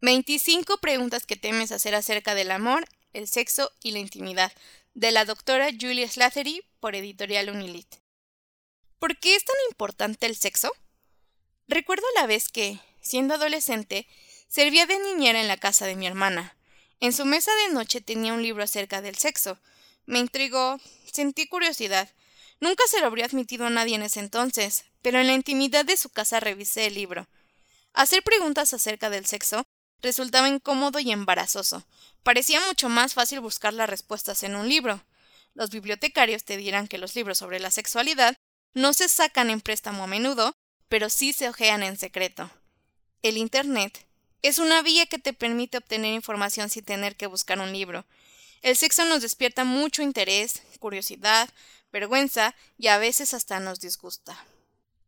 25 preguntas que temes hacer acerca del amor, el sexo y la intimidad, de la doctora Julia Slattery por Editorial Unilit. ¿Por qué es tan importante el sexo? Recuerdo la vez que, siendo adolescente, servía de niñera en la casa de mi hermana. En su mesa de noche tenía un libro acerca del sexo. Me intrigó, sentí curiosidad. Nunca se lo habría admitido a nadie en ese entonces, pero en la intimidad de su casa revisé el libro. Hacer preguntas acerca del sexo resultaba incómodo y embarazoso. Parecía mucho más fácil buscar las respuestas en un libro. Los bibliotecarios te dirán que los libros sobre la sexualidad no se sacan en préstamo a menudo, pero sí se ojean en secreto. El Internet es una vía que te permite obtener información sin tener que buscar un libro. El sexo nos despierta mucho interés, curiosidad, vergüenza y a veces hasta nos disgusta.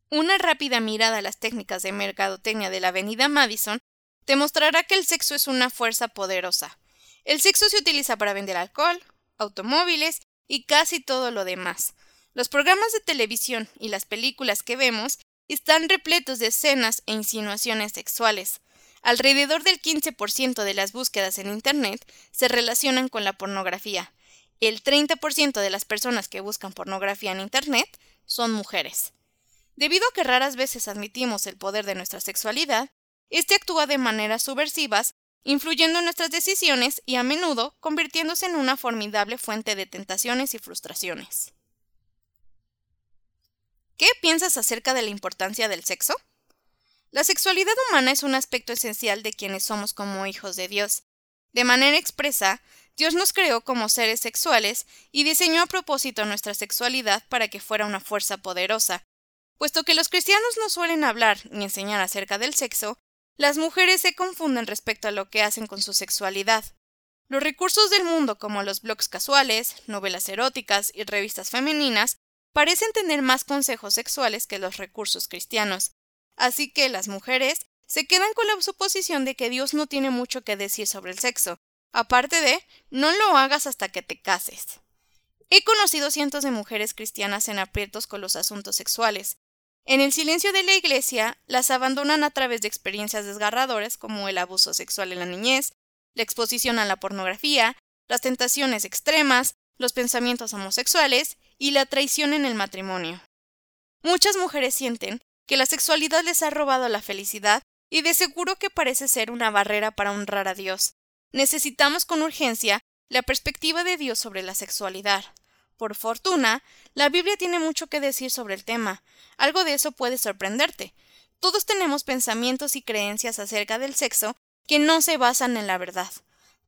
Una rápida mirada a las técnicas de mercadotecnia de la avenida Madison te mostrará que el sexo es una fuerza poderosa. El sexo se utiliza para vender alcohol, automóviles y casi todo lo demás. Los programas de televisión y las películas que vemos están repletos de escenas e insinuaciones sexuales. Alrededor del 15% de las búsquedas en Internet se relacionan con la pornografía. El 30% de las personas que buscan pornografía en Internet son mujeres. Debido a que raras veces admitimos el poder de nuestra sexualidad, este actúa de maneras subversivas, influyendo en nuestras decisiones y a menudo convirtiéndose en una formidable fuente de tentaciones y frustraciones. ¿Qué piensas acerca de la importancia del sexo? La sexualidad humana es un aspecto esencial de quienes somos como hijos de Dios. De manera expresa, Dios nos creó como seres sexuales y diseñó a propósito nuestra sexualidad para que fuera una fuerza poderosa. Puesto que los cristianos no suelen hablar ni enseñar acerca del sexo, las mujeres se confunden respecto a lo que hacen con su sexualidad. Los recursos del mundo como los blogs casuales, novelas eróticas y revistas femeninas parecen tener más consejos sexuales que los recursos cristianos, así que las mujeres se quedan con la suposición de que Dios no tiene mucho que decir sobre el sexo, aparte de no lo hagas hasta que te cases. He conocido cientos de mujeres cristianas en aprietos con los asuntos sexuales, en el silencio de la iglesia, las abandonan a través de experiencias desgarradoras como el abuso sexual en la niñez, la exposición a la pornografía, las tentaciones extremas, los pensamientos homosexuales y la traición en el matrimonio. Muchas mujeres sienten que la sexualidad les ha robado la felicidad y de seguro que parece ser una barrera para honrar a Dios. Necesitamos con urgencia la perspectiva de Dios sobre la sexualidad. Por fortuna, la Biblia tiene mucho que decir sobre el tema. Algo de eso puede sorprenderte. Todos tenemos pensamientos y creencias acerca del sexo que no se basan en la verdad.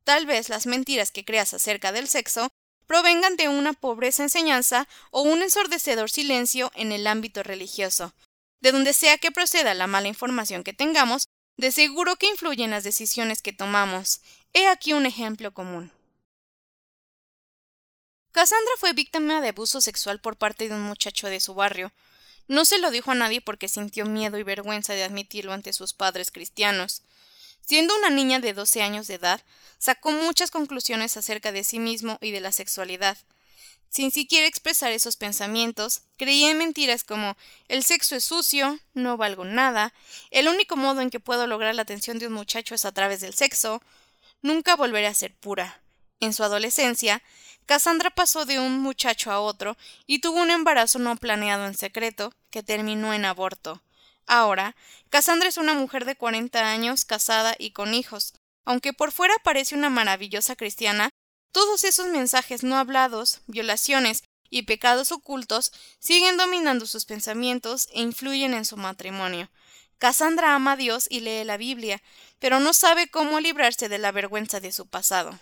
Tal vez las mentiras que creas acerca del sexo provengan de una pobreza enseñanza o un ensordecedor silencio en el ámbito religioso. De donde sea que proceda la mala información que tengamos, de seguro que influye en las decisiones que tomamos. He aquí un ejemplo común. Cassandra fue víctima de abuso sexual por parte de un muchacho de su barrio. No se lo dijo a nadie porque sintió miedo y vergüenza de admitirlo ante sus padres cristianos. Siendo una niña de 12 años de edad, sacó muchas conclusiones acerca de sí mismo y de la sexualidad. Sin siquiera expresar esos pensamientos, creía en mentiras como el sexo es sucio, no valgo nada, el único modo en que puedo lograr la atención de un muchacho es a través del sexo, nunca volveré a ser pura. En su adolescencia, Cassandra pasó de un muchacho a otro y tuvo un embarazo no planeado en secreto, que terminó en aborto. Ahora, Cassandra es una mujer de 40 años, casada y con hijos. Aunque por fuera parece una maravillosa cristiana, todos esos mensajes no hablados, violaciones y pecados ocultos siguen dominando sus pensamientos e influyen en su matrimonio. Cassandra ama a Dios y lee la Biblia, pero no sabe cómo librarse de la vergüenza de su pasado.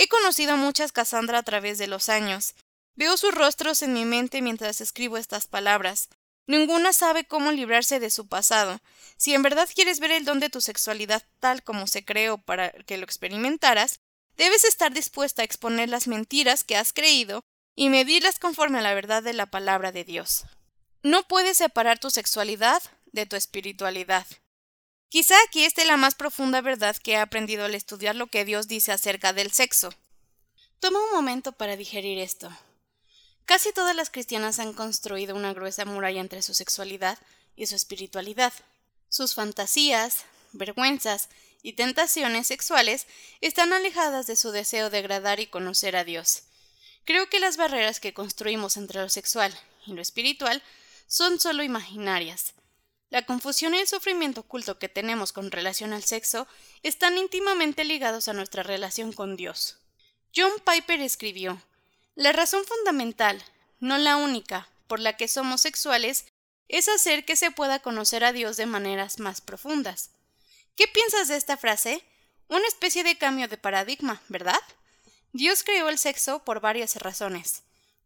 He conocido a muchas Cassandra a través de los años. Veo sus rostros en mi mente mientras escribo estas palabras. Ninguna sabe cómo librarse de su pasado. Si en verdad quieres ver el don de tu sexualidad tal como se creó para que lo experimentaras, debes estar dispuesta a exponer las mentiras que has creído y medirlas conforme a la verdad de la palabra de Dios. No puedes separar tu sexualidad de tu espiritualidad. Quizá aquí esté la más profunda verdad que he aprendido al estudiar lo que Dios dice acerca del sexo. Toma un momento para digerir esto. Casi todas las cristianas han construido una gruesa muralla entre su sexualidad y su espiritualidad. Sus fantasías, vergüenzas y tentaciones sexuales están alejadas de su deseo de agradar y conocer a Dios. Creo que las barreras que construimos entre lo sexual y lo espiritual son solo imaginarias. La confusión y el sufrimiento oculto que tenemos con relación al sexo están íntimamente ligados a nuestra relación con Dios. John Piper escribió La razón fundamental, no la única, por la que somos sexuales es hacer que se pueda conocer a Dios de maneras más profundas. ¿Qué piensas de esta frase? Una especie de cambio de paradigma, ¿verdad? Dios creó el sexo por varias razones.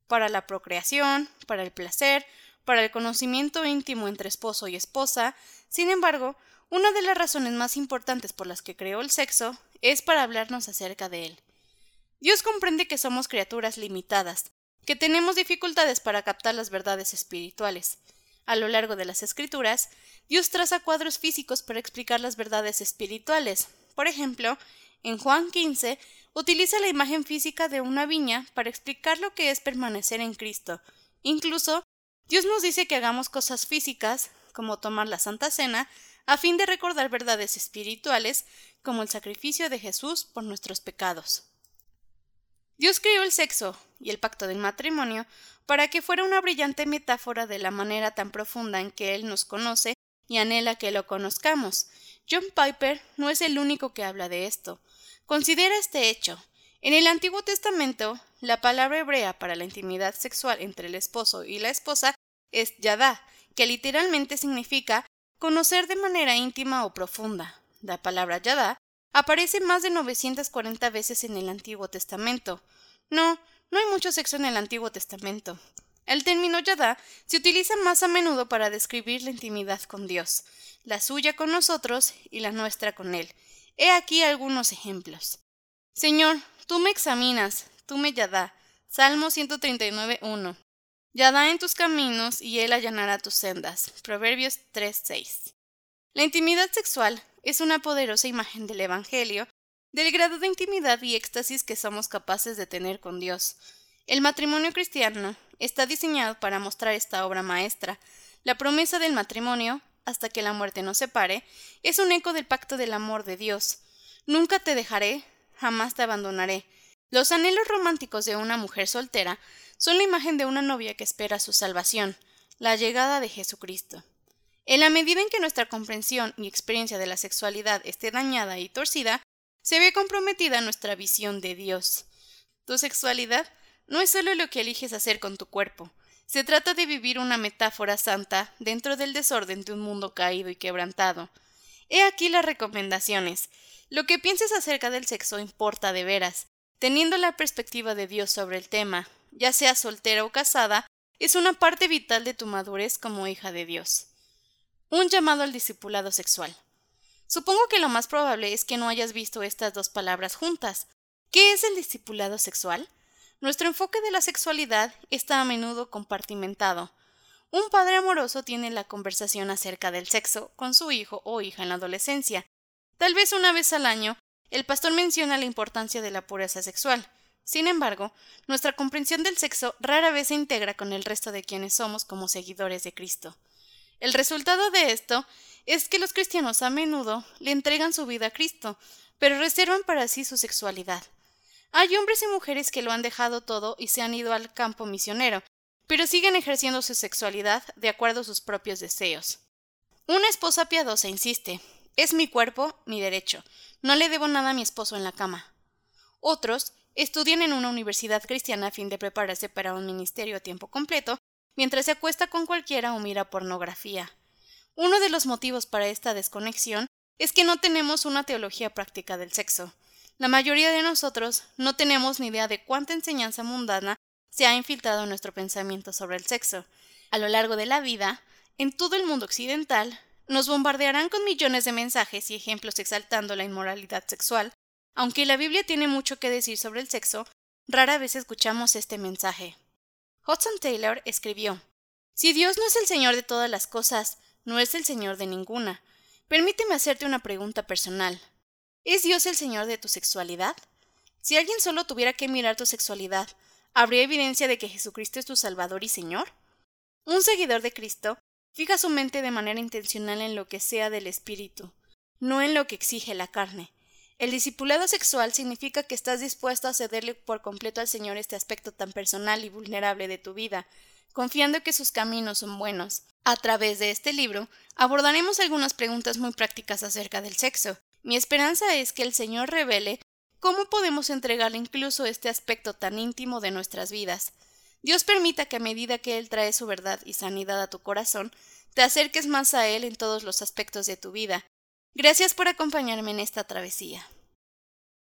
Para la procreación, para el placer, para el conocimiento íntimo entre esposo y esposa. Sin embargo, una de las razones más importantes por las que creó el sexo es para hablarnos acerca de él. Dios comprende que somos criaturas limitadas, que tenemos dificultades para captar las verdades espirituales. A lo largo de las escrituras, Dios traza cuadros físicos para explicar las verdades espirituales. Por ejemplo, en Juan 15 utiliza la imagen física de una viña para explicar lo que es permanecer en Cristo. Incluso, Dios nos dice que hagamos cosas físicas, como tomar la Santa Cena, a fin de recordar verdades espirituales, como el sacrificio de Jesús por nuestros pecados. Dios creó el sexo y el pacto del matrimonio para que fuera una brillante metáfora de la manera tan profunda en que Él nos conoce y anhela que lo conozcamos. John Piper no es el único que habla de esto. Considera este hecho. En el Antiguo Testamento, la palabra hebrea para la intimidad sexual entre el esposo y la esposa es yadá, que literalmente significa conocer de manera íntima o profunda. La palabra yadá aparece más de 940 veces en el Antiguo Testamento. No, no hay mucho sexo en el Antiguo Testamento. El término yadá se utiliza más a menudo para describir la intimidad con Dios, la suya con nosotros y la nuestra con Él. He aquí algunos ejemplos. Señor, tú me examinas, tú me yadá. Salmo 139.1. Yadá en tus caminos y Él allanará tus sendas. Proverbios 3.6. La intimidad sexual es una poderosa imagen del Evangelio, del grado de intimidad y éxtasis que somos capaces de tener con Dios. El matrimonio cristiano está diseñado para mostrar esta obra maestra. La promesa del matrimonio, hasta que la muerte nos separe, es un eco del pacto del amor de Dios. Nunca te dejaré, jamás te abandonaré. Los anhelos románticos de una mujer soltera son la imagen de una novia que espera su salvación, la llegada de Jesucristo. En la medida en que nuestra comprensión y experiencia de la sexualidad esté dañada y torcida, se ve comprometida nuestra visión de Dios. Tu sexualidad no es solo lo que eliges hacer con tu cuerpo, se trata de vivir una metáfora santa dentro del desorden de un mundo caído y quebrantado. He aquí las recomendaciones. Lo que pienses acerca del sexo importa de veras. Teniendo la perspectiva de Dios sobre el tema, ya sea soltera o casada, es una parte vital de tu madurez como hija de Dios. Un llamado al discipulado sexual. Supongo que lo más probable es que no hayas visto estas dos palabras juntas. ¿Qué es el discipulado sexual? Nuestro enfoque de la sexualidad está a menudo compartimentado. Un padre amoroso tiene la conversación acerca del sexo con su hijo o hija en la adolescencia. Tal vez una vez al año, el pastor menciona la importancia de la pureza sexual. Sin embargo, nuestra comprensión del sexo rara vez se integra con el resto de quienes somos como seguidores de Cristo. El resultado de esto es que los cristianos a menudo le entregan su vida a Cristo, pero reservan para sí su sexualidad. Hay hombres y mujeres que lo han dejado todo y se han ido al campo misionero, pero siguen ejerciendo su sexualidad de acuerdo a sus propios deseos. Una esposa piadosa insiste es mi cuerpo, mi derecho. No le debo nada a mi esposo en la cama. Otros estudian en una universidad cristiana a fin de prepararse para un ministerio a tiempo completo, mientras se acuesta con cualquiera o mira pornografía. Uno de los motivos para esta desconexión es que no tenemos una teología práctica del sexo. La mayoría de nosotros no tenemos ni idea de cuánta enseñanza mundana se ha infiltrado en nuestro pensamiento sobre el sexo. A lo largo de la vida, en todo el mundo occidental, nos bombardearán con millones de mensajes y ejemplos exaltando la inmoralidad sexual. Aunque la Biblia tiene mucho que decir sobre el sexo, rara vez escuchamos este mensaje. Hudson Taylor escribió Si Dios no es el Señor de todas las cosas, no es el Señor de ninguna. Permíteme hacerte una pregunta personal. ¿Es Dios el Señor de tu sexualidad? Si alguien solo tuviera que mirar tu sexualidad, ¿habría evidencia de que Jesucristo es tu Salvador y Señor? Un seguidor de Cristo fija su mente de manera intencional en lo que sea del Espíritu. no en lo que exige la carne. El discipulado sexual significa que estás dispuesto a cederle por completo al Señor este aspecto tan personal y vulnerable de tu vida, confiando que sus caminos son buenos. A través de este libro abordaremos algunas preguntas muy prácticas acerca del sexo. Mi esperanza es que el Señor revele cómo podemos entregarle incluso este aspecto tan íntimo de nuestras vidas. Dios permita que a medida que Él trae su verdad y sanidad a tu corazón, te acerques más a Él en todos los aspectos de tu vida. Gracias por acompañarme en esta travesía.